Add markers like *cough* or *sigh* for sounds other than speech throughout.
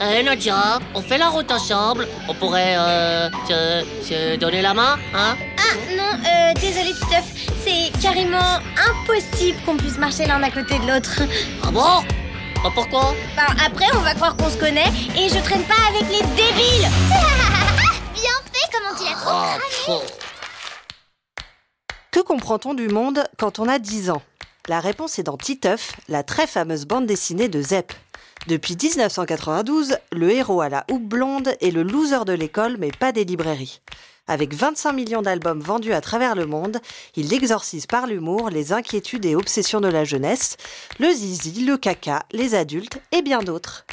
Eh Nadia, on fait la route ensemble. On pourrait euh, se, se donner la main, hein? Ah non, euh, désolé Titeuf, c'est carrément impossible qu'on puisse marcher l'un à côté de l'autre. Ah bon? Bah, Pourquoi? Bah, après, on va croire qu'on se connaît et je traîne pas avec les débiles. *laughs* Bien fait, comment tu l'as trop Ah, cramé pfff. Que comprend-on du monde quand on a 10 ans? La réponse est dans Titeuf, la très fameuse bande dessinée de Zep. Depuis 1992, le héros à la houppe blonde est le loser de l'école mais pas des librairies. Avec 25 millions d'albums vendus à travers le monde, il exorcise par l'humour les inquiétudes et obsessions de la jeunesse, le zizi, le caca, les adultes et bien d'autres.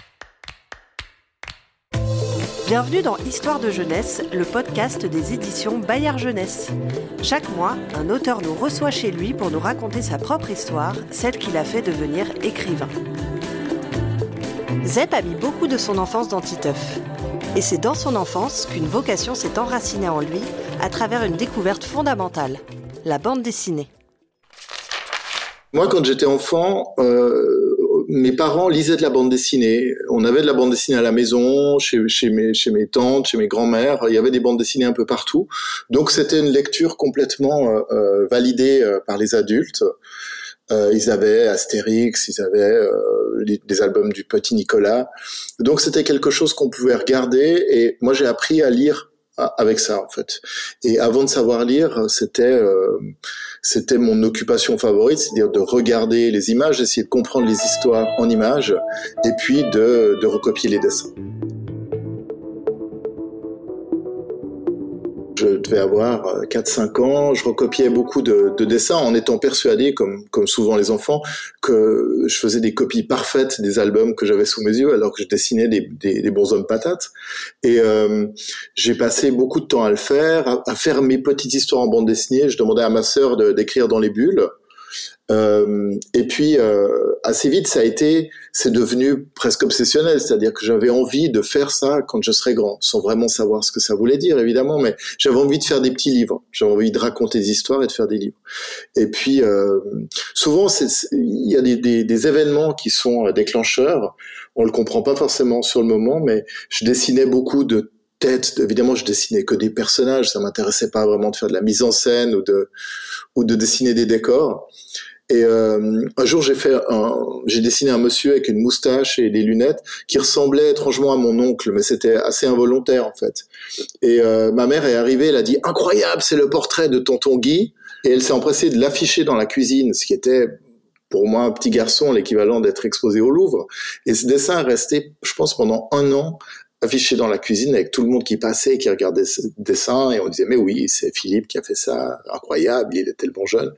Bienvenue dans Histoire de jeunesse, le podcast des éditions Bayard Jeunesse. Chaque mois, un auteur nous reçoit chez lui pour nous raconter sa propre histoire, celle qui l'a fait devenir écrivain. Zep a mis beaucoup de son enfance dans Titeuf. Et c'est dans son enfance qu'une vocation s'est enracinée en lui à travers une découverte fondamentale, la bande dessinée. Moi, quand j'étais enfant, euh, mes parents lisaient de la bande dessinée. On avait de la bande dessinée à la maison, chez, mes, tantes, chez mes grands-mères. Il y avait des bandes dessinées un peu partout. Donc, c'était une lecture complètement euh, euh, validée par les adultes. Euh, ils avaient Astérix, ils avaient euh, les- des albums du Petit Nicolas. Donc, c'était quelque chose qu'on pouvait regarder. Et moi, j'ai appris à lire avec ça, en fait. Et avant de savoir lire, c'était... euh, c'était mon occupation favorite, c'est-à-dire de regarder les images, d'essayer de comprendre les histoires en images, et puis de, de recopier les dessins. Devais avoir euh, 4-5 ans, je recopiais beaucoup de, de dessins en étant persuadé, comme, comme souvent les enfants, que je faisais des copies parfaites des albums que j'avais sous mes yeux alors que je dessinais des, des, des bonshommes patates. Et euh, j'ai passé beaucoup de temps à le faire, à, à faire mes petites histoires en bande dessinée. Je demandais à ma sœur d'écrire dans les bulles. Euh, et puis euh, assez vite, ça a été, c'est devenu presque obsessionnel, c'est-à-dire que j'avais envie de faire ça quand je serais grand, sans vraiment savoir ce que ça voulait dire évidemment, mais j'avais envie de faire des petits livres, j'avais envie de raconter des histoires et de faire des livres. Et puis euh, souvent, il y a des événements qui sont euh, déclencheurs. On le comprend pas forcément sur le moment, mais je dessinais beaucoup de têtes. Évidemment, je dessinais que des personnages. Ça m'intéressait pas vraiment de faire de la mise en scène ou de ou de dessiner des décors. Et euh, un jour, j'ai fait j'ai dessiné un monsieur avec une moustache et des lunettes qui ressemblait étrangement à mon oncle, mais c'était assez involontaire en fait. Et euh, ma mère est arrivée, elle a dit incroyable, c'est le portrait de tonton Guy, et elle s'est empressée de l'afficher dans la cuisine, ce qui était pour moi un petit garçon l'équivalent d'être exposé au Louvre. Et ce dessin est resté, je pense, pendant un an affiché dans la cuisine avec tout le monde qui passait, qui regardait ce dessin, et on disait mais oui, c'est Philippe qui a fait ça, incroyable, il était le bon jeune.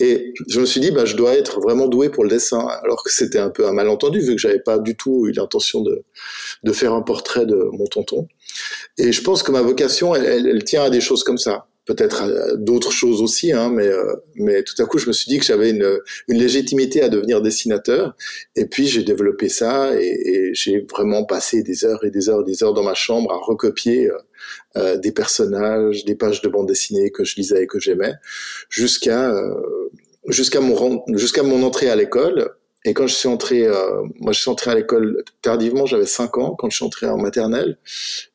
Et je me suis dit, bah, je dois être vraiment doué pour le dessin, alors que c'était un peu un malentendu, vu que j'avais pas du tout eu l'intention de, de faire un portrait de mon tonton. Et je pense que ma vocation, elle, tient à des choses comme ça. Peut-être à d'autres choses aussi, hein, mais, euh, mais tout à coup, je me suis dit que j'avais une, une légitimité à devenir dessinateur. Et puis, j'ai développé ça et, et j'ai vraiment passé des heures et des heures et des heures dans ma chambre à recopier euh, euh, des personnages, des pages de bande dessinée que je lisais et que j'aimais, jusqu'à euh, jusqu'à mon jusqu'à mon entrée à l'école. Et quand je suis entré, euh, moi je suis entré à l'école tardivement, j'avais 5 ans quand je suis entré en maternelle,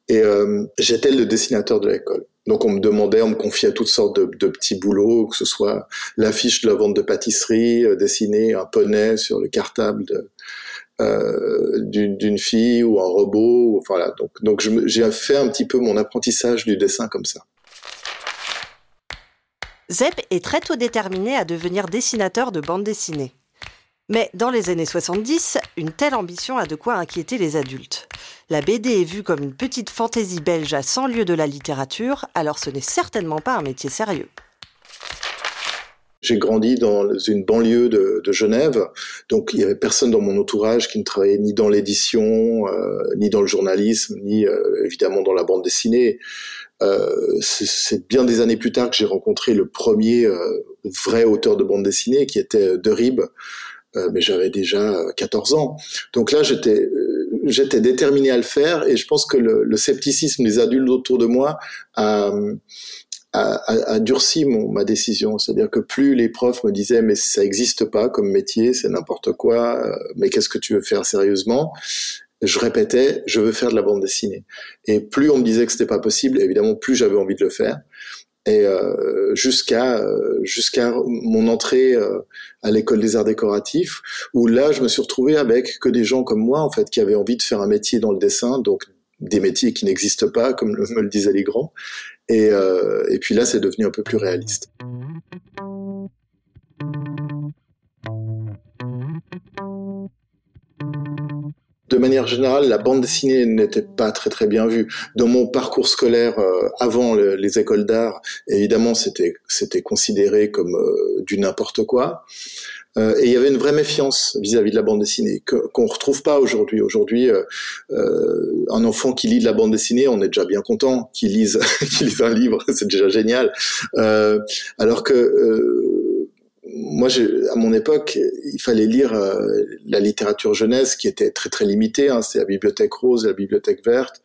et euh, j'étais le dessinateur de l'école. Donc on me demandait, on me confiait toutes sortes de, petits boulots, que ce soit l'affiche de la vente de pâtisserie, euh, dessiner un poney sur le cartable euh, d'une fille ou un robot. Voilà. Donc, donc j'ai fait un petit peu mon apprentissage du dessin comme ça. Zep est très tôt déterminé à devenir dessinateur de bande dessinée. Mais dans les années 70, une telle ambition a de quoi inquiéter les adultes. La BD est vue comme une petite fantaisie belge à 100 lieues de la littérature, alors ce n'est certainement pas un métier sérieux. J'ai grandi dans une banlieue de, Genève, donc il y avait personne dans mon entourage qui ne travaillait ni dans l'édition, euh, ni dans le journalisme, ni euh, évidemment dans la bande dessinée. Euh, c'est- bien des années plus tard que j'ai rencontré le premier vrai auteur de bande dessinée, qui était De Rib, euh, mais j'avais déjà euh, 14 ans. Donc là, j'étais euh, j'étais déterminé à le faire, et je pense que le, le scepticisme des adultes autour de moi a a, a, durci mon, ma décision. C'est-à-dire que plus les profs me disaient mais ça n'existe pas comme métier, c'est n'importe quoi, euh, mais qu'est-ce que tu veux faire sérieusement? Je répétais, je veux faire de la bande dessinée. Et plus on me disait que c'était pas possible, évidemment, plus j'avais envie de le faire. Et euh, jusqu'à euh, jusqu'à mon entrée euh, à l'école des arts décoratifs, où là, je me suis retrouvé avec que des gens comme moi, en fait, qui avaient envie de faire un métier dans le dessin, donc des métiers qui n'existent pas, comme me le disaient les grands. Et, euh, et puis là, c'est devenu un peu plus réaliste. De manière générale, la bande dessinée n'était pas très très bien vue. Dans mon parcours scolaire euh, avant les écoles d'art, évidemment, c'était c'était considéré comme euh, du n'importe quoi. Euh, et il y avait une vraie méfiance vis-à-vis de la bande dessinée qu'on retrouve pas aujourd'hui. Aujourd'hui, un enfant qui lit de la bande dessinée, on est déjà bien content qu'il lise, *laughs* qu'il lise un livre, *laughs* c'est déjà génial. alors que moi, à mon époque, il fallait lire euh, la littérature jeunesse qui était très très limitée. Hein, c'était la bibliothèque rose, la bibliothèque verte,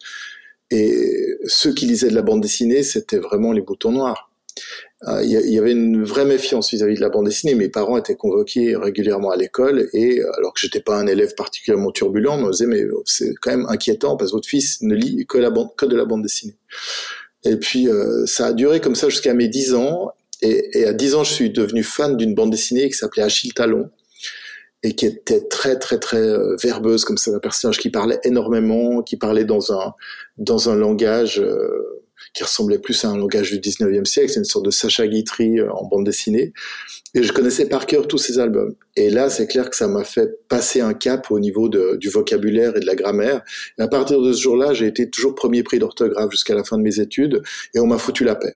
et ceux qui lisaient de la bande dessinée, c'était vraiment les boutons noirs. Euh, il y, avait une vraie méfiance vis-à-vis de la bande dessinée. Mes parents étaient convoqués régulièrement à l'école, et alors que j'étais pas un élève particulièrement turbulent, on me disait mais c'est quand même inquiétant parce que votre fils ne lit que la bande, que de la bande dessinée. Et puis euh, ça a duré comme ça jusqu'à mes 10 ans, et, à 10 ans, je suis devenu fan d'une bande dessinée qui s'appelait Achille Talon et qui était très très très euh, verbeuse comme c'est un personnage qui parlait énormément, qui parlait dans un dans un langage euh, qui ressemblait plus à un langage du 19e siècle, c'est une sorte de Sacha Guitry euh, en bande dessinée. Et je connaissais par cœur tous ces albums. Et là, c'est clair que ça m'a fait passer un cap au niveau du vocabulaire et de la grammaire. Et à partir de ce jour-là, j'ai été toujours premier prix d'orthographe jusqu'à la fin de mes études, et on m'a foutu la paix.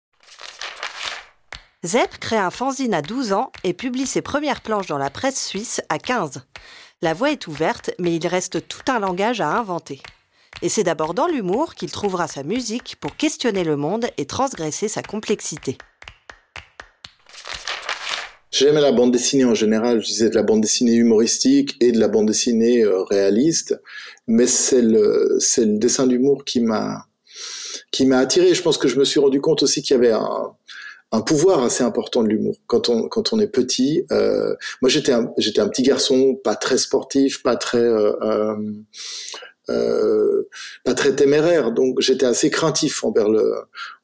Zepp crée un fanzine à 12 ans et publie ses premières planches dans la presse suisse à 15. La voie est ouverte, mais il reste tout un langage à inventer. Et c'est d'abord dans l'humour qu'il trouvera sa musique pour questionner le monde et transgresser sa complexité. J'aimais la bande dessinée en général, je disais de la bande dessinée humoristique et de la bande dessinée euh, réaliste, mais c'est le, dessin d'humour qui m'a, qui m'a attiré. Je pense que je me suis rendu compte aussi qu'il y avait un, un pouvoir assez important de l'humour quand on quand on est petit. Euh, moi j'étais un, j'étais un petit garçon pas très sportif, pas très euh, euh, euh pas très téméraire, donc j'étais assez craintif envers le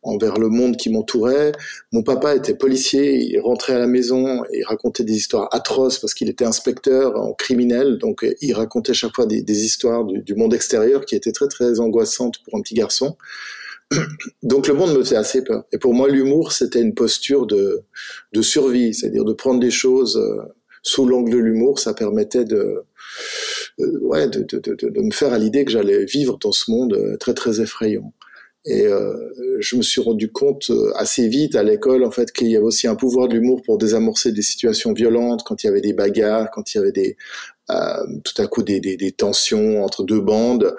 envers le monde qui m'entourait. Mon papa était policier, il rentrait à la maison et racontait des histoires atroces parce qu'il était inspecteur en criminel, donc il racontait chaque fois des, des histoires du, du monde extérieur qui étaient très très angoissantes pour un petit garçon. Donc le monde me faisait assez peur. Et pour moi, l'humour, c'était une posture de, de survie, c'est-à-dire de prendre des choses euh, sous l'angle de l'humour. Ça permettait de, euh, ouais, de, de, de, de, me faire à l'idée que j'allais vivre dans ce monde euh, très très effrayant. Et euh, je me suis rendu compte assez vite à l'école, en fait, qu'il y avait aussi un pouvoir de l'humour pour désamorcer des situations violentes, quand il y avait des bagarres, quand il y avait des, euh, tout à coup des, des, des, tensions entre deux bandes.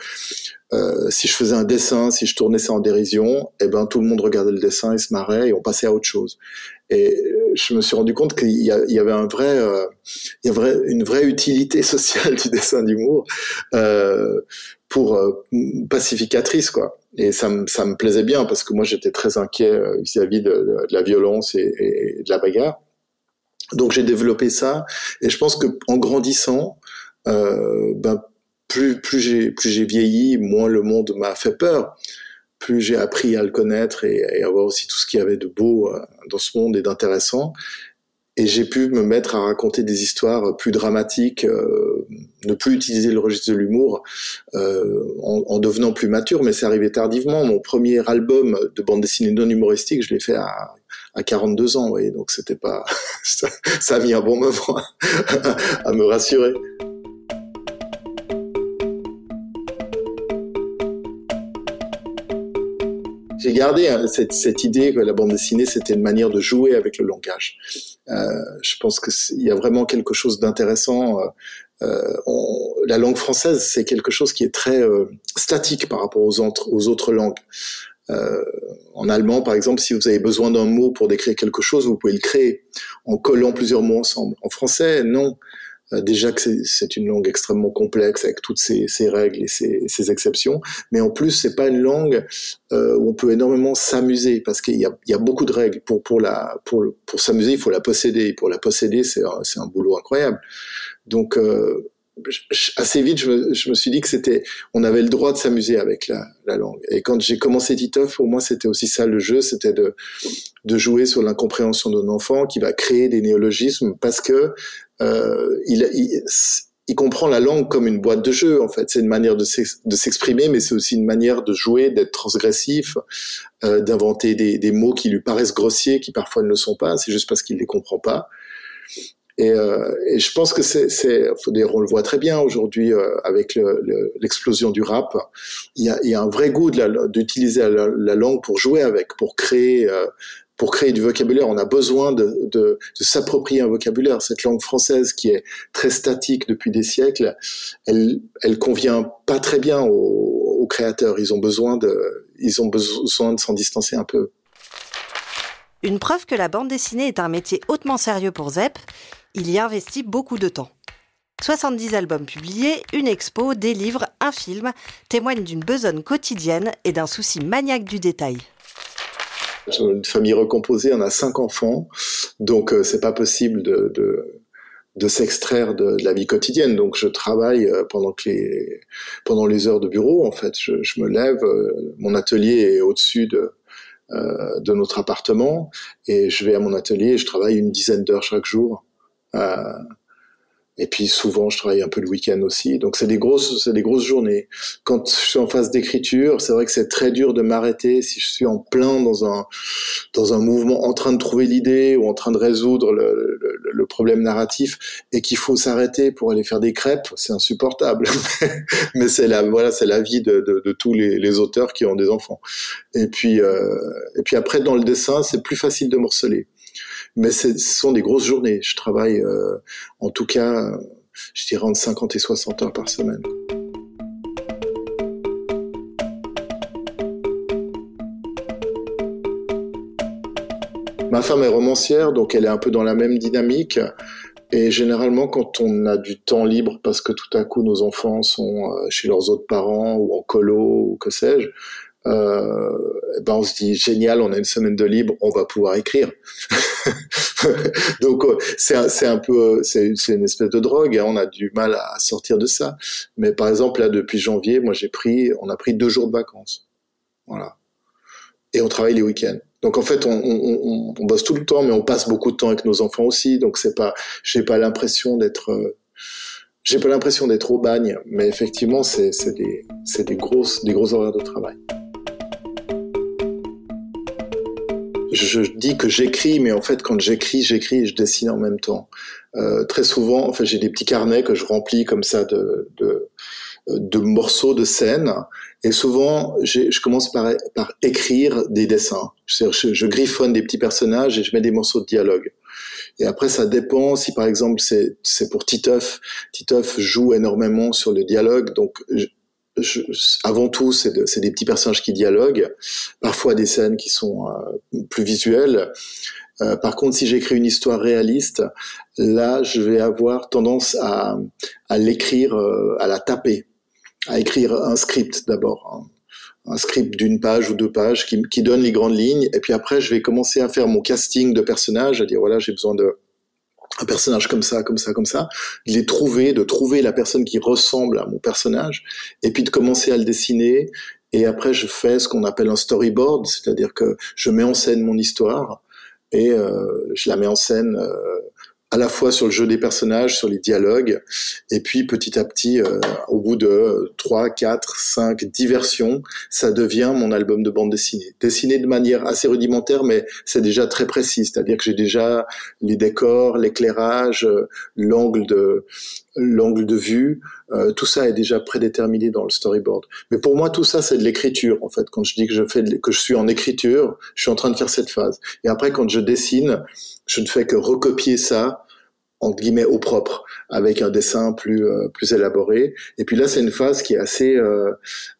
Euh, si je faisais un dessin, si je tournais ça en dérision, eh ben tout le monde regardait le dessin et se marrait et on passait à autre chose. Et je me suis rendu compte qu'il y, y, avait un vrai, euh, il y avait une vraie utilité *laughs* sociale du dessin d'humour euh, pour euh, pacificatrice quoi. Et ça me ça me plaisait bien parce que moi j'étais très inquiet euh, vis-à-vis de, la violence et, et de la bagarre. Donc j'ai développé ça et je pense que en grandissant, euh, ben plus plus j'ai plus j'ai vieilli, moins le monde m'a fait peur. Plus j'ai appris à le connaître et, et, à voir aussi tout ce qu'il y avait de beau euh, dans ce monde et d'intéressant. Et j'ai pu me mettre à raconter des histoires plus dramatiques, euh, ne plus utiliser le registre de l'humour euh, en, en, devenant plus mature, mais c'est arrivé tardivement. Mon premier album de bande dessinée non humoristique, je l'ai fait à, à 42 ans, vous voyez, donc c'était pas, *laughs* ça, ça, a mis un bon moment à me rassurer. J'ai gardé hein, cette, idée que la bande dessinée c'était une manière de jouer avec le langage. Euh, je pense que il y a vraiment quelque chose d'intéressant. Euh, euh, la langue française c'est quelque chose qui est très statique par rapport aux, autres, langues. En allemand, par exemple, si vous avez besoin d'un mot pour décrire quelque chose, vous pouvez le créer en collant plusieurs mots ensemble. En français, non. Euh, déjà que c'est une langue extrêmement complexe avec toutes ses, ses règles et ses, ses, exceptions, mais en plus c'est pas une langue euh, où on peut énormément s'amuser parce qu'il y a, y a beaucoup de règles. Pour pour la pour pour s'amuser il faut la posséder. Pour la posséder c'est un, c'est un boulot incroyable. Donc euh, assez vite, je me, je me, suis dit que c'était, on avait le droit de s'amuser avec la, la, langue. Et quand j'ai commencé Titeuf, pour moi, c'était aussi ça le jeu, c'était de, de jouer sur l'incompréhension d'un enfant qui va créer des néologismes parce que euh, il, il, il, comprend la langue comme une boîte de jeu. En fait, c'est une manière de s'exprimer, mais c'est aussi une manière de jouer, d'être transgressif, euh, d'inventer des, des mots qui lui paraissent grossiers, qui parfois ne le sont pas. C'est juste parce qu'il les comprend pas. Et, euh, et, je pense que c'est, on le voit très bien aujourd'hui euh, avec le, le, l'explosion du rap. Il y a, un vrai goût de d'utiliser la, la, langue pour jouer avec, pour créer, euh, pour créer du vocabulaire. On a besoin de, s'approprier un vocabulaire. Cette langue française qui est très statique depuis des siècles, elle, elle convient pas très bien aux, aux créateurs. Ils ont besoin de, ils ont besoin de s'en distancer un peu. Une preuve que la bande dessinée est un métier hautement sérieux pour Zep, il y investit beaucoup de temps. 70 albums publiés, une expo, des livres, un film témoignent d'une besogne quotidienne et d'un souci maniaque du détail. Une famille recomposée, on a cinq enfants, donc euh, c'est pas possible de, de, s'extraire de, la vie quotidienne. Donc je travaille euh, pendant les heures de bureau. En fait, je, je me lève, euh, mon atelier est au-dessus de euh, de notre appartement et je vais à mon atelier et je travaille une dizaine d'heures chaque jour. Euh, et puis souvent, je travaille un peu le week-end aussi. Donc c'est des grosses, c'est des grosses journées. Quand je suis en phase d'écriture, c'est vrai que c'est très dur de m'arrêter si je suis en plein dans un dans un mouvement, en train de trouver l'idée ou en train de résoudre le, le, le problème narratif, et qu'il faut s'arrêter pour aller faire des crêpes. C'est insupportable. *laughs* Mais c'est la voilà, c'est la vie de, de, de tous les, auteurs qui ont des enfants. Et puis euh, et puis après dans le dessin, c'est plus facile de morceler mais ce sont des grosses journées. Je travaille euh, en tout cas, je dirais entre 50 et 60 heures par semaine. Ma femme est romancière, donc elle est un peu dans la même dynamique. Et généralement, quand on a du temps libre, parce que tout à coup nos enfants sont euh, chez leurs autres parents ou en colo ou que sais-je, euh, ben on se dit génial, on a une semaine de libre, on va pouvoir écrire. *laughs* Donc euh, c'est un peu c'est c'est une espèce de drogue, hein, on a du mal à sortir de ça. Mais par exemple là depuis janvier, moi j'ai pris on a pris deux jours de vacances, voilà, et on travaille les week-ends. Donc en fait, on, bosse tout le temps, mais on passe beaucoup de temps avec nos enfants aussi. Donc c'est pas, j'ai pas l'impression d'être, euh, j'ai pas l'impression d'être au bagne, mais effectivement, c'est des, des grosses, des gros horaires de travail. Je dis que j'écris, mais en fait, quand j'écris, j'écris et je dessine en même temps. Euh, très souvent, en fait, j'ai des petits carnets que je remplis comme ça de, de morceaux de scènes. Et souvent, je commence par, écrire des dessins. Je, je, griffonne des petits personnages et je mets des morceaux de dialogue. Et après, ça dépend si, par exemple, c'est pour Titeuf. Titeuf joue énormément sur le dialogue, donc je, avant tout, c'est de, des petits personnages qui dialoguent, parfois des scènes qui sont euh, plus visuelles. Euh, par contre, si j'écris une histoire réaliste, là, je vais avoir tendance à, à l'écrire, euh, à la taper, à écrire un script d'abord, un, un, script d'une page ou deux pages qui, qui donne les grandes lignes, et puis après, je vais commencer à faire mon casting de personnages, à dire voilà, j'ai besoin de un personnage comme ça, comme ça, comme ça, de les trouver, de trouver la personne qui ressemble à mon personnage, et puis de commencer à le dessiner. Et après, je fais ce qu'on appelle un storyboard, c'est-à-dire que je mets en scène mon histoire et euh, je la mets en scène euh, à la fois sur le jeu des personnages, sur les dialogues, et puis petit à petit, euh, au bout de 3, 4, 5, 10 versions, ça devient mon album de bande dessinée. Dessiné de manière assez rudimentaire, mais c'est déjà très précis, c'est-à-dire que j'ai déjà les décors, l'éclairage, euh, l'angle de l'angle de vue, euh, tout ça est déjà prédéterminé dans le storyboard. Mais pour moi, tout ça, c'est de l'écriture, en fait. Quand je dis que je fais que je suis en écriture, je suis en train de faire cette phase. Et après, quand je dessine, je ne fais que recopier ça entre guillemets au propre avec un dessin plus euh, plus élaboré. Et puis là c'est une phase qui est assez euh,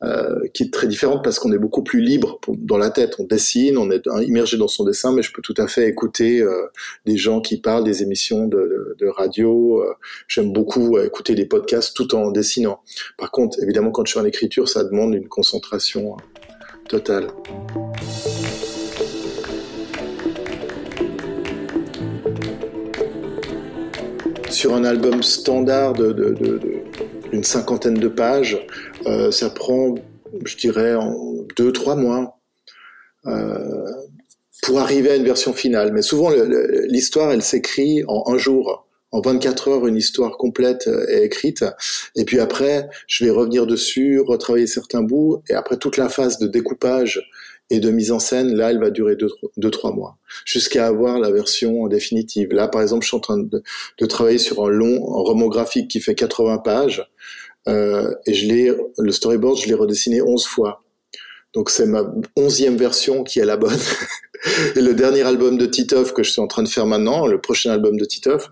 euh, qui est très différente parce qu'on est beaucoup plus libre dans la tête. On dessine on est immergé dans son dessin mais je peux tout à fait écouter euh, des gens qui parlent des émissions de, de, de radio. Euh, j'aime beaucoup écouter des podcasts tout en dessinant. Par contre évidemment quand je suis en écriture ça demande une concentration totale sur un album standard de, de, de, cinquantaine de pages. Euh, ça prend, je dirais, en deux, trois mois euh, pour arriver à une version finale. Mais souvent, l'histoire, elle s'écrit en un jour. En 24 heures, une histoire complète est écrite. Et puis après, je vais revenir dessus, retravailler certains bouts. Et après, toute la phase de découpage et de mise en scène, là, elle va durer deux, deux trois mois, jusqu'à avoir la version définitive. Là, par exemple, je suis en train de, de travailler sur un long un roman graphique qui fait 80 pages, euh, et je l'ai, le storyboard, je l'ai redessiné 11 fois. Donc c'est ma onzième version qui est la bonne. *laughs* Et le dernier album de Titov que je suis en train de faire maintenant, le prochain album de Titov,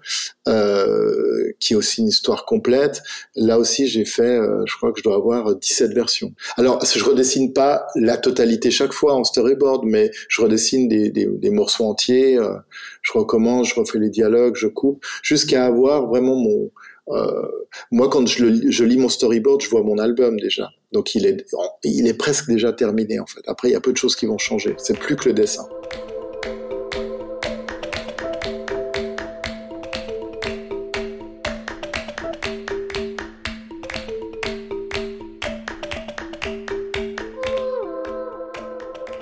euh, qui est aussi une histoire complète, là aussi j'ai fait, euh, je crois que je dois avoir 17 versions. Alors je redessine pas la totalité chaque fois en storyboard, mais je redessine des, des, des morceaux entiers, euh, je recommence, je refais les dialogues, je coupe, jusqu'à avoir vraiment mon euh, moi, quand je, le, je, lis mon storyboard, je vois mon album déjà. Donc, il est, il est presque déjà terminé, en fait. Après, il y a peu de choses qui vont changer. C'est plus que le dessin.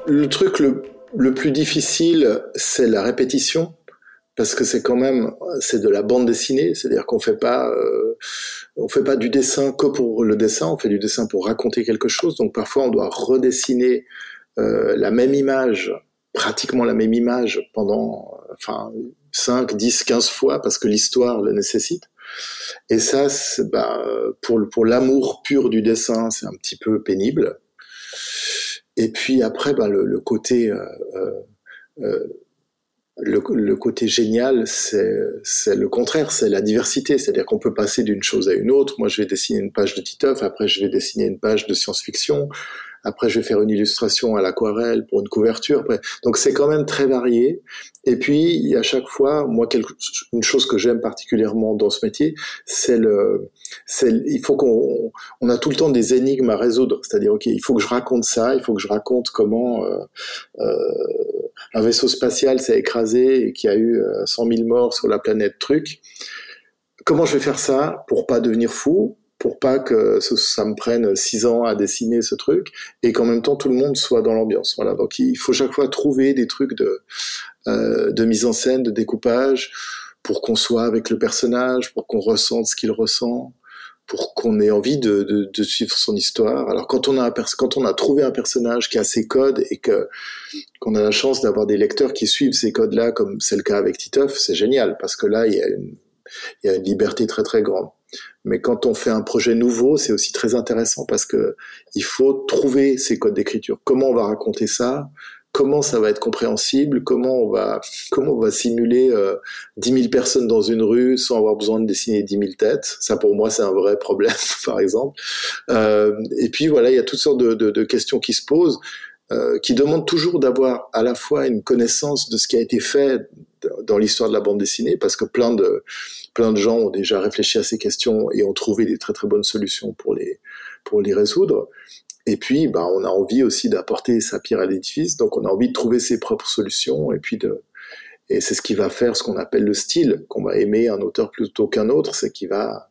Le truc le, le plus difficile, c'est la répétition parce que c'est quand même c'est de la bande dessinée, c'est-à-dire qu'on fait pas euh, on fait pas du dessin que pour le dessin, on fait du dessin pour raconter quelque chose. Donc parfois on doit redessiner euh, la même image, pratiquement la même image pendant enfin 5, 10, 15 fois parce que l'histoire le nécessite. Et ça, bah, pour, pour l'amour pur du dessin, c'est un petit peu pénible. Et puis après, bah, le, le côté euh, euh, le, le, côté génial, c'est le contraire, c'est la diversité. C'est-à-dire qu'on peut passer d'une chose à une autre. Moi, je vais dessiner une page de Titeuf, après je vais dessiner une page de science-fiction, après je vais faire une illustration à l'aquarelle pour une couverture. Donc c'est quand même très varié. Et puis, à chaque fois, moi, quelque, une chose que j'aime particulièrement dans ce métier, c'est le, c'est, il faut qu'on, on a tout le temps des énigmes à résoudre. C'est-à-dire, ok, il faut que je raconte ça, il faut que je raconte comment euh, euh, un vaisseau spatial s'est écrasé et qu'il y a eu 100 euh, 000 morts sur la planète truc. Comment je vais faire ça pour pas devenir fou, pour pas que ça me prenne six ans à dessiner ce truc et qu'en même temps tout le monde soit dans l'ambiance. Voilà. Donc il faut chaque fois trouver des trucs de euh, de mise en scène, de découpage, pour qu'on soit avec le personnage, pour qu'on ressente ce qu'il ressent, pour qu'on ait envie de, suivre son histoire. Alors quand on a quand on a trouvé un personnage qui a ses codes et que qu'on a la chance d'avoir des lecteurs qui suivent ces codes-là, comme c'est le cas avec Titeuf, c'est génial parce que là il y a il y a une liberté très très grande. Mais quand on fait un projet nouveau, c'est aussi très intéressant parce que il faut trouver ces codes d'écriture. Comment on va raconter ça? Comment ça va être compréhensible? Comment on va comment on va simuler euh, 10 000 personnes dans une rue sans avoir besoin de dessiner 10 000 têtes? Ça, pour moi, c'est un vrai problème, *laughs* par exemple. Euh, et puis voilà, il y a toutes sortes de, questions qui se posent. Euh, qui demandent toujours d'avoir à la fois une connaissance de ce qui a été fait dans l'histoire de la bande dessinée, parce que plein de plein de gens ont déjà réfléchi à ces questions et ont trouvé des très très bonnes solutions pour les pour les résoudre. Et puis, ben, on a envie aussi d'apporter sa pierre à l'édifice, donc on a envie de trouver ses propres solutions et puis de et c'est ce qui va faire ce qu'on appelle le style, qu'on va aimer un auteur plutôt qu'un autre, c'est qui va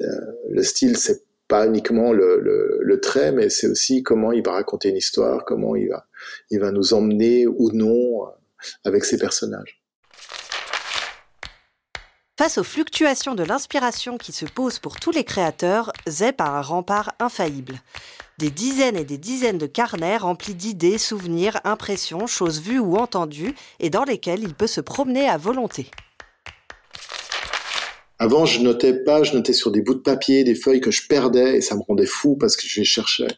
euh, le style, c'est pas uniquement le, le, le trait, mais c'est aussi comment il va raconter une histoire, comment il va il va nous emmener ou non euh, avec ses personnages. Face aux fluctuations de l'inspiration qui se posent pour tous les créateurs, Zep a un rempart infaillible. Des dizaines et des dizaines de carnets remplis d'idées, souvenirs, impressions, choses vues ou entendues, et dans lesquels il peut se promener à volonté. Avant, je notais pas, je notais sur des bouts de papier, des feuilles que je perdais et ça me rendait fou parce que je les cherchais.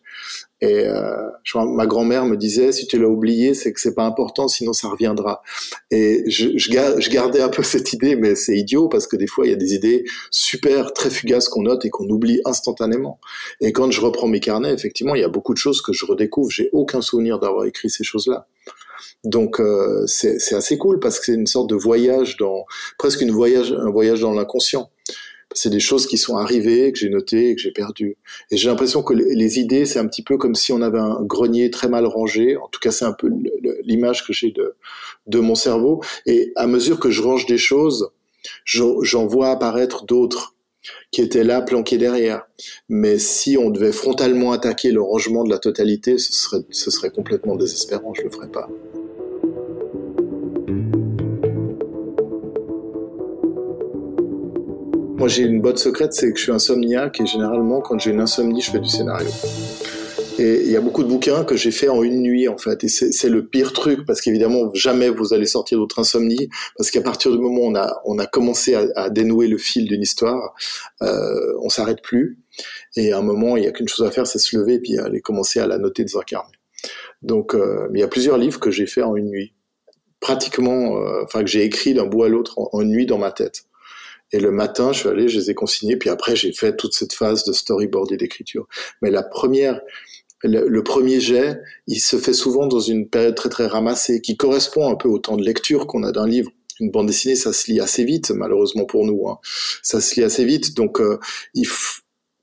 Et euh, je, ma grand-mère me disait, si tu l'as oublié, c'est que c'est pas important, sinon ça reviendra. Et je, je, je gardais un peu *laughs* cette idée, mais c'est idiot parce que des fois il y a des idées super très fugaces qu'on note et qu'on oublie instantanément. Et quand je reprends mes carnets, effectivement, il y a beaucoup de choses que je redécouvre. J'ai aucun souvenir d'avoir écrit ces choses-là. Donc euh, c'est assez cool parce que c'est une sorte de voyage dans presque une voyage un voyage dans l'inconscient. C'est des choses qui sont arrivées, que j'ai notées que j'ai perdues. Et j'ai l'impression que les idées, c'est un petit peu comme si on avait un grenier très mal rangé. En tout cas, c'est un peu l'image que j'ai de, de mon cerveau. Et à mesure que je range des choses, j'en vois apparaître d'autres. qui était là planqué derrière. Mais si on devait frontalement attaquer le rangement de la totalité, ce serait, ce serait complètement désespérant, je le ferais pas. Moi, j'ai une botte secrète, c'est que je suis insomniaque et généralement, quand j'ai une insomnie, je fais du scénario. Et il y a beaucoup de bouquins que j'ai fait en une nuit en fait, et c'est le pire truc parce qu'évidemment jamais vous allez sortir d'autre insomnie parce qu'à partir du moment où on a commencé à, dénouer le fil d'une histoire, euh, on s'arrête plus. Et à un moment, il y a qu'une chose à faire, c'est se lever et puis aller commencer à la noter carnet. Donc, euh, il y a plusieurs livres que j'ai fait en une nuit, pratiquement, euh, enfin que j'ai écrit d'un bout à l'autre en une nuit dans ma tête. Et le matin, je suis allé, je les ai consignés, puis après, j'ai fait toute cette phase de storyboard et d'écriture. Mais la première, le, premier jet, il se fait souvent dans une période très très ramassée, qui correspond un peu au temps de lecture qu'on a d'un livre. Une bande dessinée, ça se lit assez vite, malheureusement pour nous. Hein. Ça se lit assez vite, donc euh, il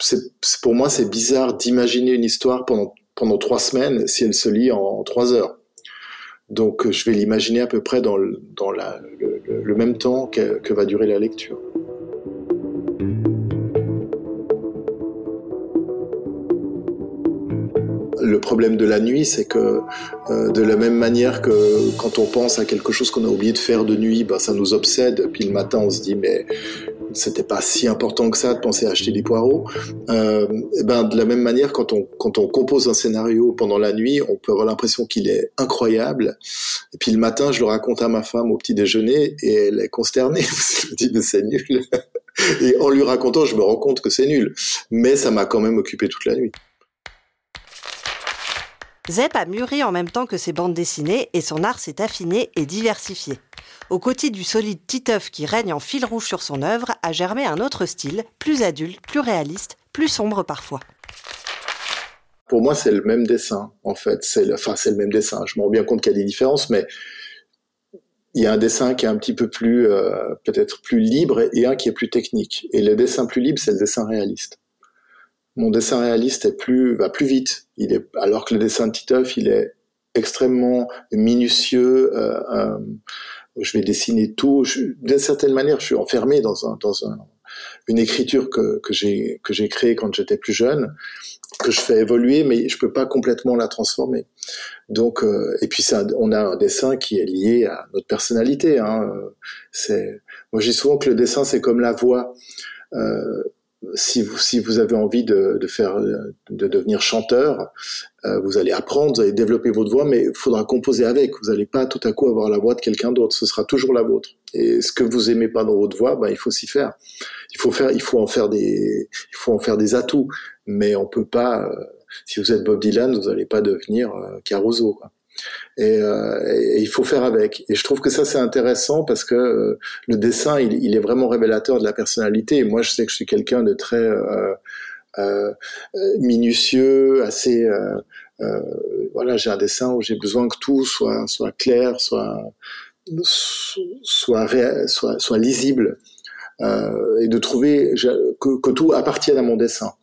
c'est, pour moi c'est bizarre d'imaginer une histoire pendant pendant trois semaines si elle se lit en, trois heures. Donc je vais l'imaginer à peu près dans le, même temps que, que va durer la lecture. le problème de la nuit, c'est que euh, de la même manière que quand on pense à quelque chose qu'on a oublié de faire de nuit, ben, ça nous obsède. Puis le matin, on se dit mais c'était pas si important que ça de penser à acheter des poireaux. Euh, et ben de la même manière, quand on quand on compose un scénario pendant la nuit, on peut avoir l'impression qu'il est incroyable. Et puis le matin, je le raconte à ma femme au petit déjeuner et elle est consternée. *laughs* elle me dit mais c'est nul. Et en lui racontant, je me rends compte que c'est nul. Mais ça m'a quand même occupé toute la nuit. Zep a mûri en même temps que ses bandes dessinées et son art s'est affiné et diversifié. Au côté du solide Titeuf qui règne en fil rouge sur son œuvre, a germé un autre style, plus adulte, plus réaliste, plus sombre parfois. Pour moi, c'est le même dessin, en fait. C'est le, enfin, c'est le même dessin. Je me rends bien compte qu'il y a des différences, mais il y a un dessin qui est un petit peu plus, euh, peut-être plus libre et un qui est plus technique. Et le dessin plus libre, c'est le dessin réaliste mon dessin réaliste est plus va plus vite. Il est alors que le dessin de Titeuf, il est extrêmement minutieux. Euh, euh, je vais dessiner tout. D'une certaine manière, je suis enfermé dans un dans un, une écriture que que j'ai que j'ai créée quand j'étais plus jeune, que je fais évoluer, mais je peux pas complètement la transformer. Donc euh, et puis ça, on a un dessin qui est lié à notre personnalité. Hein. Moi, j'ai souvent que le dessin c'est comme la voix. Euh, si vous, si vous avez envie de, de faire, de devenir chanteur, euh, vous allez apprendre, vous allez développer votre voix, mais il faudra composer avec. Vous n'allez pas tout à coup avoir la voix de quelqu'un d'autre. Ce sera toujours la vôtre. Et ce que vous aimez pas dans votre voix, ben, il faut s'y faire. Il faut faire, il faut en faire des, il faut en faire des atouts. Mais on peut pas, euh, si vous êtes Bob Dylan, vous n'allez pas devenir euh, Caruso. Quoi. Euh, et, il faut faire avec. Et je trouve que ça c'est intéressant parce que euh, le dessin il, est vraiment révélateur de la personnalité. Moi je sais que je suis quelqu'un de très euh, minutieux, assez voilà j'ai un dessin où j'ai besoin que tout soit clair, soit, soit lisible. et de trouver que, que, tout appartienne à mon dessin.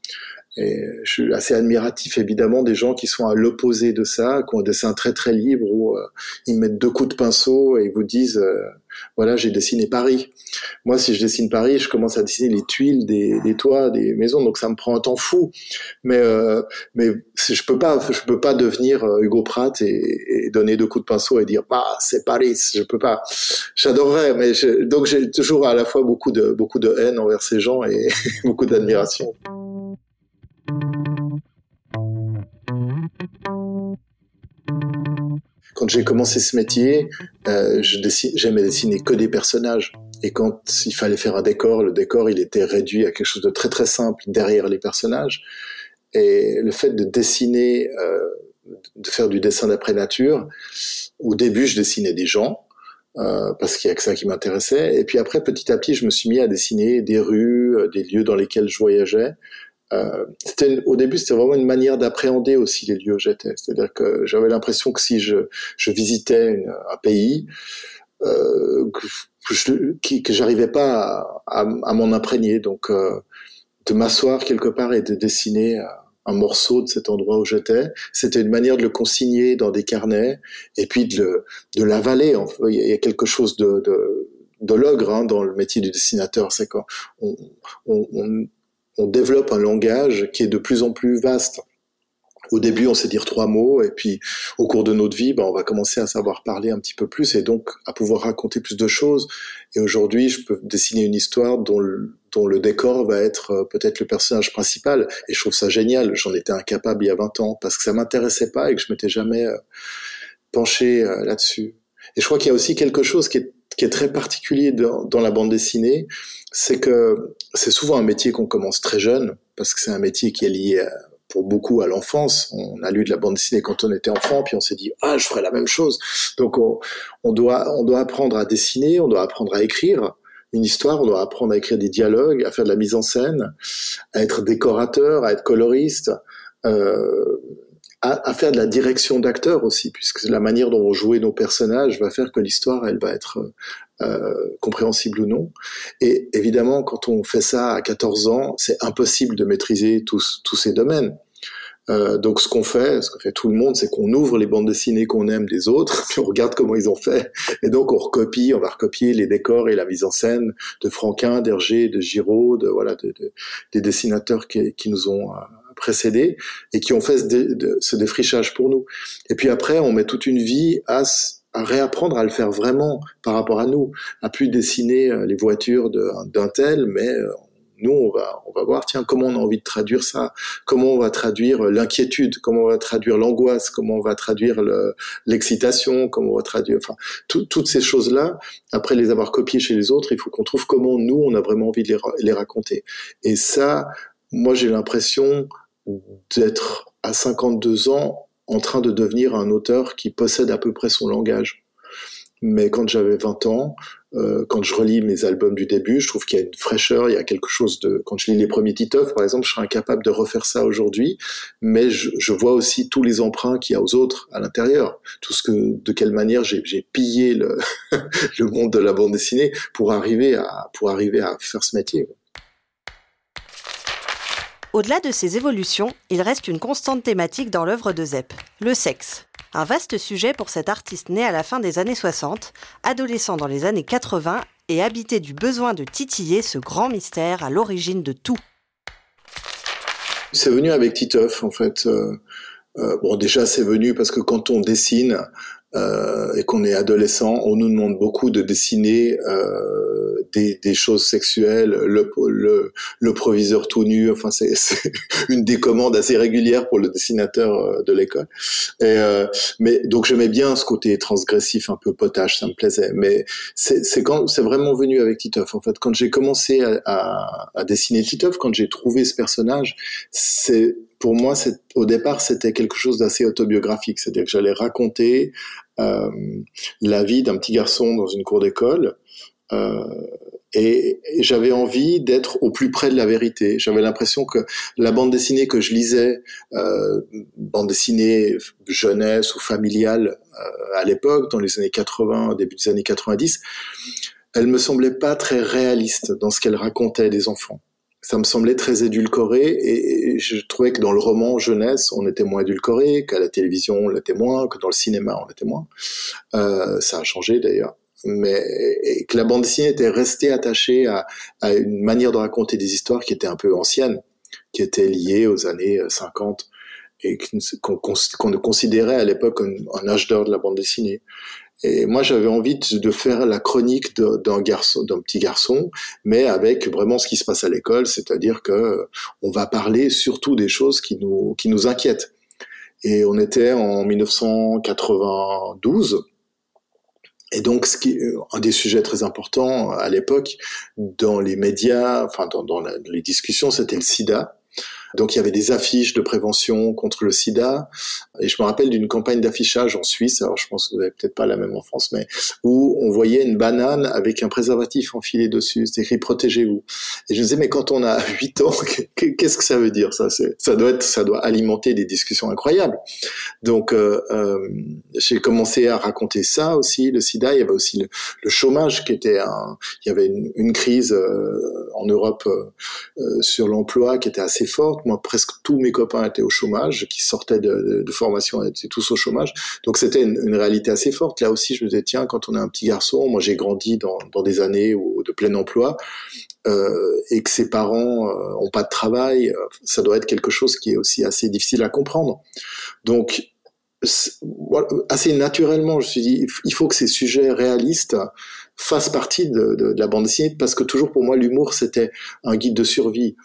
Et je suis assez admiratif évidemment des gens qui sont à l'opposé de ça, qui ont un dessin très très libre où euh, ils mettent deux coups de pinceau et vous disent euh, voilà j'ai dessiné Paris. Moi si je dessine Paris, je commence à dessiner les tuiles des, toits des maisons, donc ça me prend un temps fou. Mais euh, je peux pas je peux pas devenir euh, Hugo Pratt et, donner deux coups de pinceau et dire bah c'est Paris, je peux pas. J'adorerais, mais donc j'ai toujours à la fois beaucoup de beaucoup de haine envers ces gens et *laughs* beaucoup d'admiration. Quand j'ai commencé ce métier, euh, j'aimais dessiner que des personnages. Et quand il fallait faire un décor, le décor, il était réduit à quelque chose de très très simple derrière les personnages. Et le fait de dessiner, euh, de faire du dessin d'après nature, au début, je dessinais des gens, euh, parce qu'il y a que ça qui m'intéressait. Et puis après, petit à petit, je me suis mis à dessiner des rues, des lieux dans lesquels je voyageais. Euh, au début, c'était vraiment une manière d'appréhender aussi les lieux où j'étais. C'est-à-dire que j'avais l'impression que si je, je visitais un pays, euh, que, je, que j'arrivais pas à, à, à m'en imprégner. Donc, euh, de m'asseoir quelque part et de dessiner un morceau de cet endroit où j'étais, c'était une manière de le consigner dans des carnets et puis de, de l'avaler. Il y a quelque chose de, de de l'ogre hein, dans le métier du dessinateur, c'est qu'on on, on, on développe un langage qui est de plus en plus vaste. Au début, on sait dire trois mots, et puis au cours de notre vie, ben, on va commencer à savoir parler un petit peu plus, et donc à pouvoir raconter plus de choses. Et aujourd'hui, je peux dessiner une histoire dont le, dont le décor va être euh, peut-être le personnage principal, et je trouve ça génial. J'en étais incapable il y a 20 ans, parce que ça m'intéressait pas et que je m'étais jamais euh, penché euh, là-dessus. Et je crois qu'il y a aussi quelque chose qui est, qui est très particulier dans, la bande dessinée, c'est que c'est souvent un métier qu'on commence très jeune, parce que c'est un métier qui est lié à, pour beaucoup à l'enfance. On a lu de la bande dessinée quand on était enfant, puis on s'est dit ah je ferai la même chose. Donc on, on, doit on doit apprendre à dessiner, on doit apprendre à écrire une histoire, on doit apprendre à écrire des dialogues, à faire de la mise en scène, à être décorateur, à être coloriste. Euh, à, à, faire de la direction d'acteur aussi, puisque la manière dont on jouer nos personnages va faire que l'histoire, elle va être euh, compréhensible ou non. Et évidemment, quand on fait ça à 14 ans, c'est impossible de maîtriser tous, tous ces domaines. Euh, donc ce qu'on fait, ce que fait tout le monde, c'est qu'on ouvre les bandes dessinées qu'on aime des autres, *laughs* puis on regarde comment ils ont fait, et donc on recopie, on va recopier les décors et la mise en scène de Franquin, d'Hergé, de Giraud, de voilà, de, de, des dessinateurs qui, qui nous ont euh, précédés et qui ont fait ce, défrichage pour nous. Et puis après, on met toute une vie à à réapprendre à le faire vraiment par rapport à nous, à plus dessiner euh, les voitures d'un tel, mais euh, nous on va on va voir tiens comment on a envie de traduire ça, comment on va traduire l'inquiétude, comment on va traduire l'angoisse, comment on va traduire l'excitation, comment on va traduire enfin toutes ces choses là. Après les avoir copiées chez les autres, il faut qu'on trouve comment nous on a vraiment envie de les, les raconter. Et ça, moi j'ai l'impression d'être à 52 ans en train de devenir un auteur qui possède à peu près son langage. Mais quand j'avais 20 ans, euh, quand je relis mes albums du début, je trouve qu'il y a une fraîcheur, il y a quelque chose de... Quand je lis les premiers Titeuf, par exemple, je serais incapable de refaire ça aujourd'hui, mais je, je, vois aussi tous les emprunts qu'il y a aux autres à l'intérieur, tout ce que, de quelle manière j'ai pillé le, *laughs* le monde de la bande dessinée pour arriver à, pour arriver à faire ce métier. Au-delà de ces évolutions, il reste une constante thématique dans l'œuvre de Zepp, le sexe. Un vaste sujet pour cet artiste né à la fin des années 60, adolescent dans les années 80 et habité du besoin de titiller ce grand mystère à l'origine de tout. C'est venu avec Titeuf en fait. Euh, euh, bon déjà c'est venu parce que quand on dessine, euh, et qu'on est adolescent, on nous demande beaucoup de dessiner euh, des, des, choses sexuelles, le, le, le, proviseur tout nu, enfin c'est *laughs* une des commandes assez régulière pour le dessinateur euh, de l'école. Euh, mais donc j'aimais bien ce côté transgressif, un peu potage, ça me plaisait. Mais c'est quand c'est vraiment venu avec Titeuf. En fait, quand j'ai commencé à, à, à dessiner Titeuf, quand j'ai trouvé ce personnage, c'est pour moi, au départ, c'était quelque chose d'assez autobiographique. C'est-à-dire que j'allais raconter euh, la vie d'un petit garçon dans une cour d'école. Euh, et, j'avais envie d'être au plus près de la vérité. J'avais l'impression que la bande dessinée que je lisais, euh, bande dessinée jeunesse ou familiale euh, à l'époque, dans les années 80, début des années 90, elle me semblait pas très réaliste dans ce qu'elle racontait des enfants ça me semblait très édulcoré et je trouvais que dans le roman jeunesse, on était moins édulcoré, qu'à la télévision, on l'était moins, que dans le cinéma, on l'était moins. Euh, ça a changé d'ailleurs. Mais et que la bande dessinée était restée attachée à, une manière de raconter des histoires qui était un peu ancienne, qui était liée aux années 50 et qu'on qu considérait à l'époque un, un âge d'or de la bande dessinée. Et moi, j'avais envie de faire la chronique d'un garçon, d'un petit garçon, mais avec vraiment ce qui se passe à l'école, c'est-à-dire que on va parler surtout des choses qui nous qui nous inquiètent. Et on était en 1992. Et donc, ce qui, un des sujets très importants à l'époque dans les médias, enfin dans les discussions, c'était le SIDA. Donc il y avait des affiches de prévention contre le sida. Et je me rappelle d'une campagne d'affichage en Suisse, alors je pense que vous n'avez peut-être pas la même en France, mais où on voyait une banane avec un préservatif enfilé dessus. C'était écrit protégez-vous. Et je me disais, mais quand on a *laughs* 8 ans, qu'est-ce que ça veut dire ça? Ça doit être, ça doit alimenter des discussions incroyables. Donc euh, euh, j'ai commencé à raconter ça aussi, le sida. Il y avait aussi le, chômage qui était un, il y avait une, crise euh, en Europe sur l'emploi qui était assez forte. Moi, presque tous mes copains étaient au chômage, qui sortaient de, formation étaient tous au chômage. Donc c'était une, réalité assez forte. Là aussi, je me disais tiens, quand on est un petit garçon, moi j'ai grandi dans, des années de plein emploi. Euh, et que ses parents euh, ont pas de travail, ça doit être quelque chose qui est aussi assez difficile à comprendre. Donc assez naturellement, je me suis dit, il faut que ces sujets réalistes fassent partie de, de la bande dessinée, parce que toujours pour moi, l'humour, c'était un guide de survie.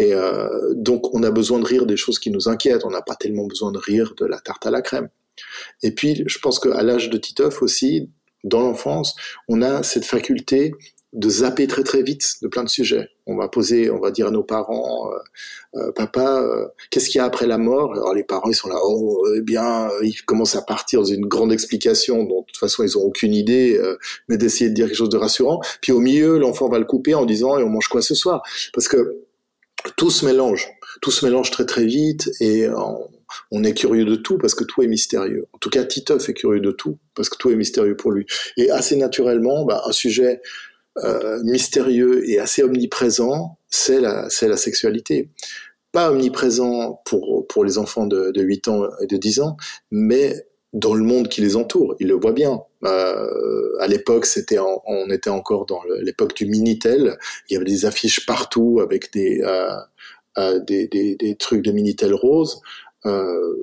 Et euh, donc, on a besoin de rire des choses qui nous inquiètent. On n'a pas tellement besoin de rire de la tarte à la crème. Et puis, je pense qu'à l'âge de Titeuf aussi, dans l'enfance, on a cette faculté de zapper très très vite de plein de sujets. On va poser, on va dire à nos parents, euh, euh, papa, qu'est-ce qu'il y a après la mort? Alors les parents ils sont là, oh eh bien, ils commencent à partir dans une grande explication dont de toute façon ils ont aucune idée, mais d'essayer de dire quelque chose de rassurant. Puis au milieu, l'enfant va le couper en disant et on mange quoi ce soir? Parce que tout se mélange, tout se mélange très très vite et on, est curieux de tout parce que tout est mystérieux. En tout cas, Titeuf est curieux de tout parce que tout est mystérieux pour lui. Et assez naturellement, bah, un sujet euh, mystérieux et assez omniprésent, c'est la, c'est la sexualité. Pas omniprésent pour, pour les enfants de, de 8 ans et de 10 ans, mais dans le monde qui les entoure. Ils le voient bien. Euh, à l'époque, c'était on était encore dans l'époque du Minitel. Il y avait des affiches partout avec des, euh, euh, des, des, des, trucs de Minitel rose. Euh,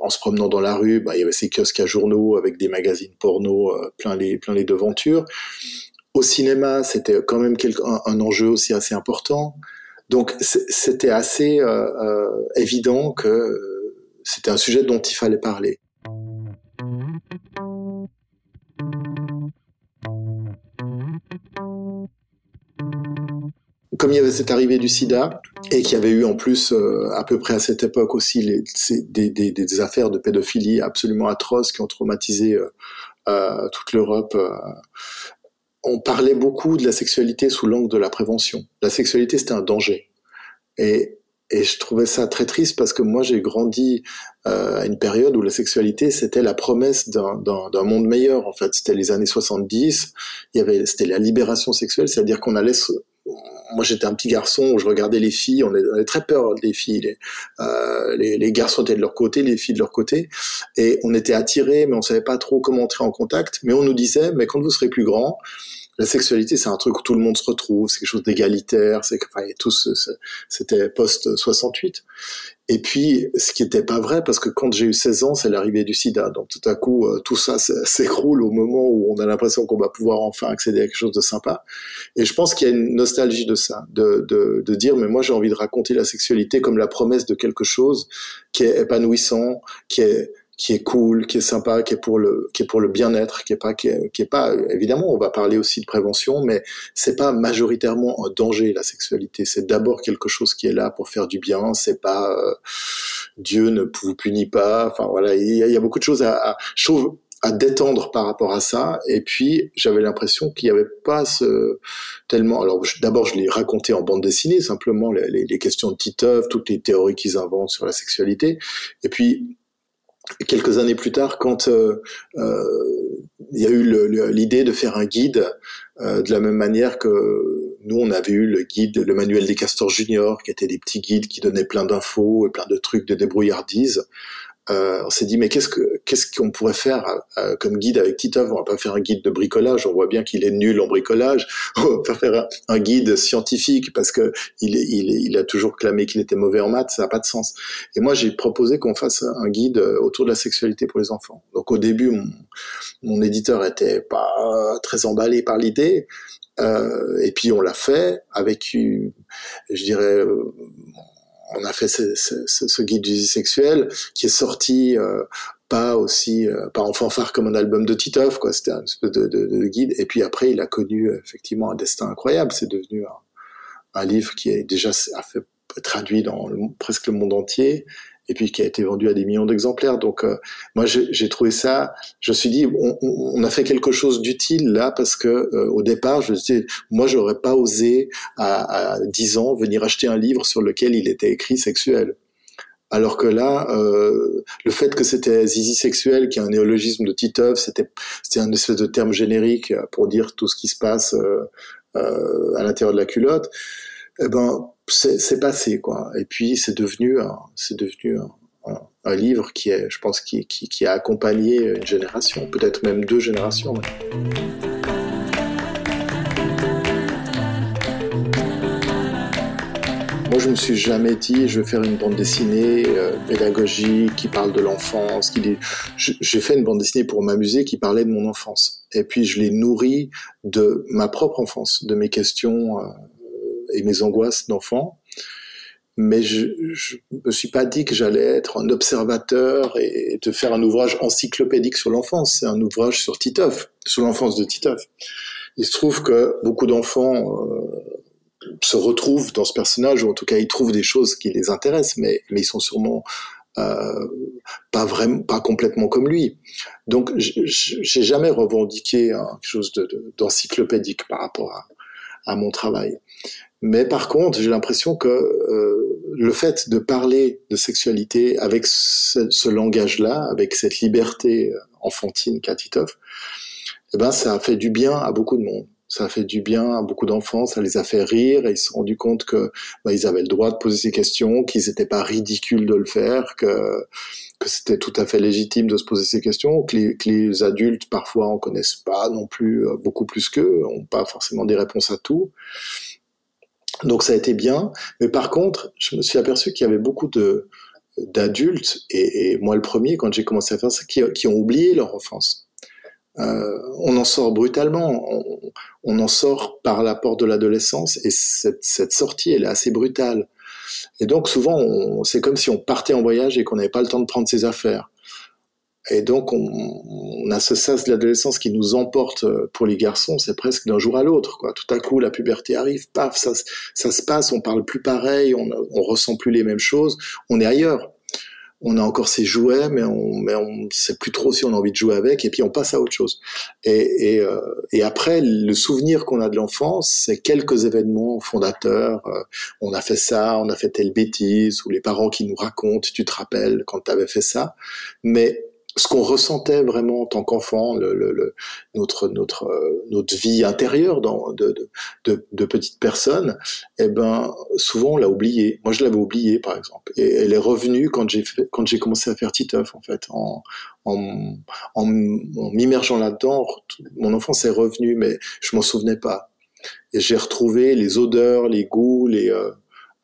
en se promenant dans la rue, bah, il y avait ces kiosques à journaux avec des magazines porno euh, plein les plein les devantures. Au cinéma, c'était quand même un, un, enjeu aussi assez important. Donc c'était assez évident que c'était un sujet dont il fallait parler. Comme il y avait cette arrivée du sida, et qu'il y avait eu en plus euh, à peu près à cette époque aussi des, affaires de pédophilie absolument atroces qui ont traumatisé euh, euh, toute l'Europe on parlait beaucoup de la sexualité sous l'angle de la prévention. La sexualité, c'était un danger. Et, je trouvais ça très triste parce que moi, j'ai grandi à une période où la sexualité, c'était la promesse d'un monde meilleur. En fait, c'était les années 70. Il y avait, c'était la libération sexuelle, c'est-à-dire qu'on allait moi j'étais un petit garçon où je regardais les filles, on avait très peur des filles. Les, euh, les, les, garçons étaient de leur côté, les filles de leur côté, et on était attirés, mais on savait pas trop comment entrer en contact. Mais on nous disait, mais quand vous serez plus grand, la sexualité, c'est un truc où tout le monde se retrouve, c'est quelque chose d'égalitaire, c'est enfin, tout c'était post 68. Et puis, ce qui n'était pas vrai, parce que quand j'ai eu 16 ans, c'est l'arrivée du sida. Donc tout à coup, euh, tout ça *laughs* s'écroule au moment où on a l'impression qu'on va pouvoir enfin accéder à quelque chose de sympa. Et je pense qu'il y a une nostalgie de ça, de, de, de dire, mais moi j'ai envie de raconter la sexualité comme la promesse de quelque chose qui est épanouissant, qui est qui est cool, qui est sympa, qui est pour le, qui est pour le bien-être, qui est pas, qui est, qui est, pas, évidemment, on va parler aussi de prévention, mais c'est pas majoritairement un danger la sexualité. C'est d'abord quelque chose qui est là pour faire du bien. C'est pas euh, Dieu ne vous punit pas. Enfin voilà, il y, a, beaucoup de choses à, à à détendre par rapport à ça. Et puis, j'avais l'impression qu'il n'y avait pas ce, tellement. Alors, d'abord, je l'ai raconté en bande dessinée, simplement les, les, questions de Titeuf, toutes les théories qu'ils inventent sur la sexualité. Et puis, quelques années plus tard, quand euh, euh, il y a eu l'idée de faire un guide, euh, de la même manière que nous, on avait eu le guide, le manuel des castors juniors, qui étaient des petits guides qui donnaient plein d'infos et plein de trucs de débrouillardise euh, on s'est dit mais qu'est-ce que qu'est-ce qu'on pourrait faire euh, comme guide avec Titov On va pas faire un guide de bricolage. On voit bien qu'il est nul en bricolage. *laughs* On va pas faire un, guide scientifique parce que il, il, il a toujours clamé qu'il était mauvais en maths. Ça n'a pas de sens. Et moi j'ai proposé qu'on fasse un guide autour de la sexualité pour les enfants. Donc au début mon, mon éditeur était pas très emballé par l'idée. Euh, et puis on l'a fait avec, je dirais, on a fait ce, guide du sexuel qui est sorti euh, pas aussi euh, pas en fanfare comme un album de Titoff quoi. C'était un espèce de, de, de, guide. Et puis après il a connu effectivement un destin incroyable. C'est devenu un, livre qui est déjà traduit dans presque le monde entier et puis qui a été vendu à des millions d'exemplaires. Donc euh, moi j'ai trouvé ça, je me suis dit on, on a fait quelque chose d'utile là parce que euh, au départ je me disais moi j'aurais pas osé à, à 10 ans venir acheter un livre sur lequel il était écrit sexuel. Alors que là, euh, le fait que c'était zizi sexuel, qui est un néologisme de Titeuf, c'était c'était un espèce de terme générique pour dire tout ce qui se passe euh, à l'intérieur de la culotte eh ben, c'est passé, quoi. Et puis, c'est devenu, c'est devenu un, livre qui est, je pense, qui, qui, a accompagné une génération, peut-être même deux générations. Moi, je me suis jamais dit, je vais faire une bande dessinée euh, pédagogique qui parle de l'enfance. J'ai fait une bande dessinée pour m'amuser qui parlait de mon enfance. Et puis, je l'ai nourrie de ma propre enfance, de mes questions euh, et mes angoisses d'enfant. Mais je, je me suis pas dit que j'allais être un observateur et de faire un ouvrage encyclopédique sur l'enfance. C'est un ouvrage sur Titeuf, sur l'enfance de Titeuf. Il se trouve que beaucoup d'enfants euh, se retrouvent dans ce personnage, ou en tout cas ils trouvent des choses qui les intéressent, mais, mais ils sont sûrement euh, pas vraiment, pas complètement comme lui. Donc j'ai jamais revendiqué quelque chose d'encyclopédique par rapport à, mon travail. Mais par contre, j'ai l'impression que euh, le fait de parler de sexualité avec ce, ce langage-là, avec cette liberté enfantine qu'a Titoff, eh ben, ça a fait du bien à beaucoup de monde ça a fait du bien à beaucoup d'enfants, ça les a fait rire et ils se sont rendus compte que bah, ils avaient le droit de poser ces questions, qu'ils n'étaient pas ridicules de le faire, que que c'était tout à fait légitime de se poser ces questions, que les, que les adultes parfois en connaissent pas non plus euh, beaucoup plus qu'eux, ont pas forcément des réponses à tout. Donc ça a été bien, mais par contre, je me suis aperçu qu'il y avait beaucoup de d'adultes et, moi le premier quand j'ai commencé à faire ça, qui, qui ont oublié leur enfance euh, on en sort brutalement, on, en sort par la porte de l'adolescence et cette, cette, sortie, elle est assez brutale. Et donc souvent, c'est comme si on partait en voyage et qu'on n'avait pas le temps de prendre ses affaires. Et donc on, on a ce sas de l'adolescence qui nous emporte euh, pour les garçons, c'est presque d'un jour à l'autre. Quoi. Tout à coup, la puberté arrive, paf, ça, ça se passe, on parle plus pareil, on, on ressent plus les mêmes choses, on est ailleurs on a encore ses jouets, mais on mais on sait plus trop si on a envie de jouer avec, et puis on passe à autre chose. Et, et, euh, et après, le souvenir qu'on a de l'enfance, c'est quelques événements fondateurs. Euh, on a fait ça, on a fait telle bêtise, ou les parents qui nous racontent, tu te rappelles quand tu avais fait ça. Mais ce qu'on ressentait vraiment en tant qu'enfant, notre notre euh, notre vie intérieure de, de, de, personnes, eh ben souvent on l'a oublié. Moi je l'avais oublié par exemple, et elle est revenue quand j'ai quand j'ai commencé à faire Titeuf en fait, en en, m'immergeant là-dedans, mon enfance est revenue, mais je m'en souvenais pas. Et j'ai retrouvé les odeurs, les goûts, les euh,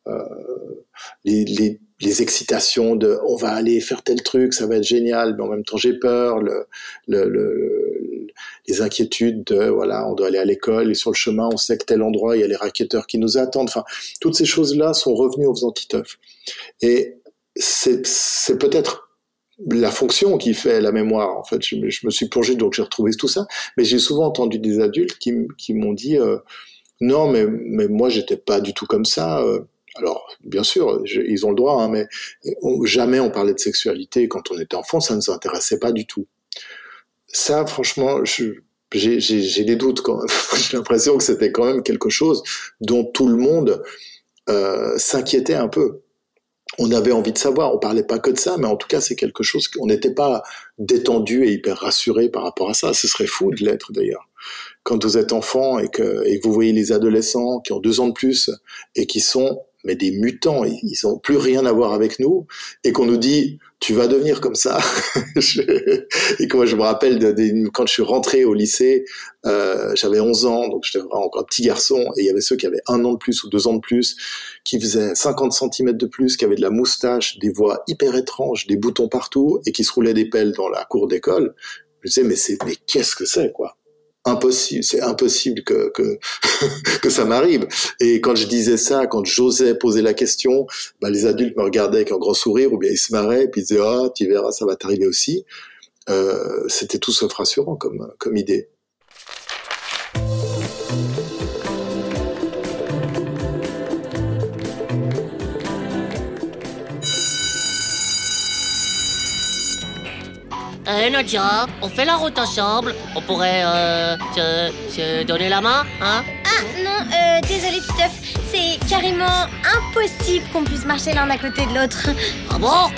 euh, les, les, excitations de on va aller faire tel truc, ça va être génial, mais en même temps j'ai peur, le, le, le, les inquiétudes de voilà, on doit aller à l'école et sur le chemin on sait que tel endroit il y a les raquetteurs qui nous attendent. Enfin, toutes ces choses-là sont revenues aux faisant. Et c'est, c'est peut-être la fonction qui fait la mémoire. En fait, je, je me suis plongé donc j'ai retrouvé tout ça, mais j'ai souvent entendu des adultes qui, qui m'ont dit euh, non, mais mais moi j'étais pas du tout comme ça. Euh, alors, bien sûr, ils ont le droit, hein, mais jamais on parlait de sexualité quand on était enfant, ça ne nous intéressait pas du tout. Ça, franchement, j'ai des doutes quand même. *laughs* j'ai l'impression que c'était quand même quelque chose dont tout le monde euh, s'inquiétait un peu. On avait envie de savoir, on parlait pas que de ça, mais en tout cas, c'est quelque chose qu'on n'était pas détendu et hyper rassuré par rapport à ça. Ce serait fou de l'être d'ailleurs quand vous êtes enfant et que, et que vous voyez les adolescents qui ont deux ans de plus et qui sont mais des mutants, ils n'ont plus rien à voir avec nous, et qu'on nous dit tu vas devenir comme ça. *laughs* et que moi je me rappelle quand je suis rentré au lycée, euh, j'avais 11 ans, donc j'étais encore un petit garçon, et il y avait ceux qui avaient un an de plus ou deux ans de plus, qui faisaient 50 cm de plus, qui avaient de la moustache, des voix hyper étranges, des boutons partout, et qui se roulaient des pelles dans la cour d'école. Je disais mais c'est mais qu'est-ce que c'est quoi? Impossible, c'est impossible que que, *laughs* que ça m'arrive. Et quand je disais ça, quand j'osais poser la question, bah, les adultes me regardaient avec un grand sourire ou bien ils se marraient puis ils disaient ah tu verras ça va t'arriver aussi. Euh, C'était tout sauf rassurant comme comme idée. Nadia, on fait la route ensemble. On pourrait euh, se, se donner la main, hein? Ah non, euh, désolé Titeuf, c'est carrément impossible qu'on puisse marcher l'un à côté de l'autre. Ah bon?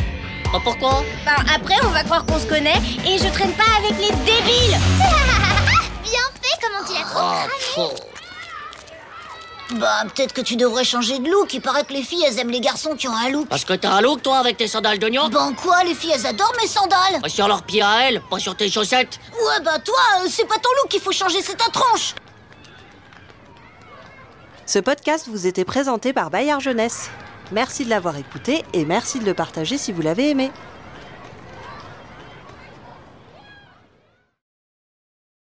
Bah, Pourquoi? Bah après on va croire qu'on se connaît et je traîne pas avec les débiles *laughs* Bien fait, comment tu l'as trop Ah, cramé. Bah, peut-être que tu devrais changer de look. Il paraît que les filles, elles aiment les garçons qui ont un look. Parce que t'as un look, toi, avec tes sandales d'oignon Ben quoi, les filles, elles adorent mes sandales. Bah, Sur leurs pieds à elles, pas sur tes chaussettes. Ouais, bah toi, euh, c'est pas ton look qu'il faut changer, c'est ta tronche. Ce podcast vous était présenté par Bayard Jeunesse. Merci de l'avoir écouté et merci de le partager si vous l'avez aimé.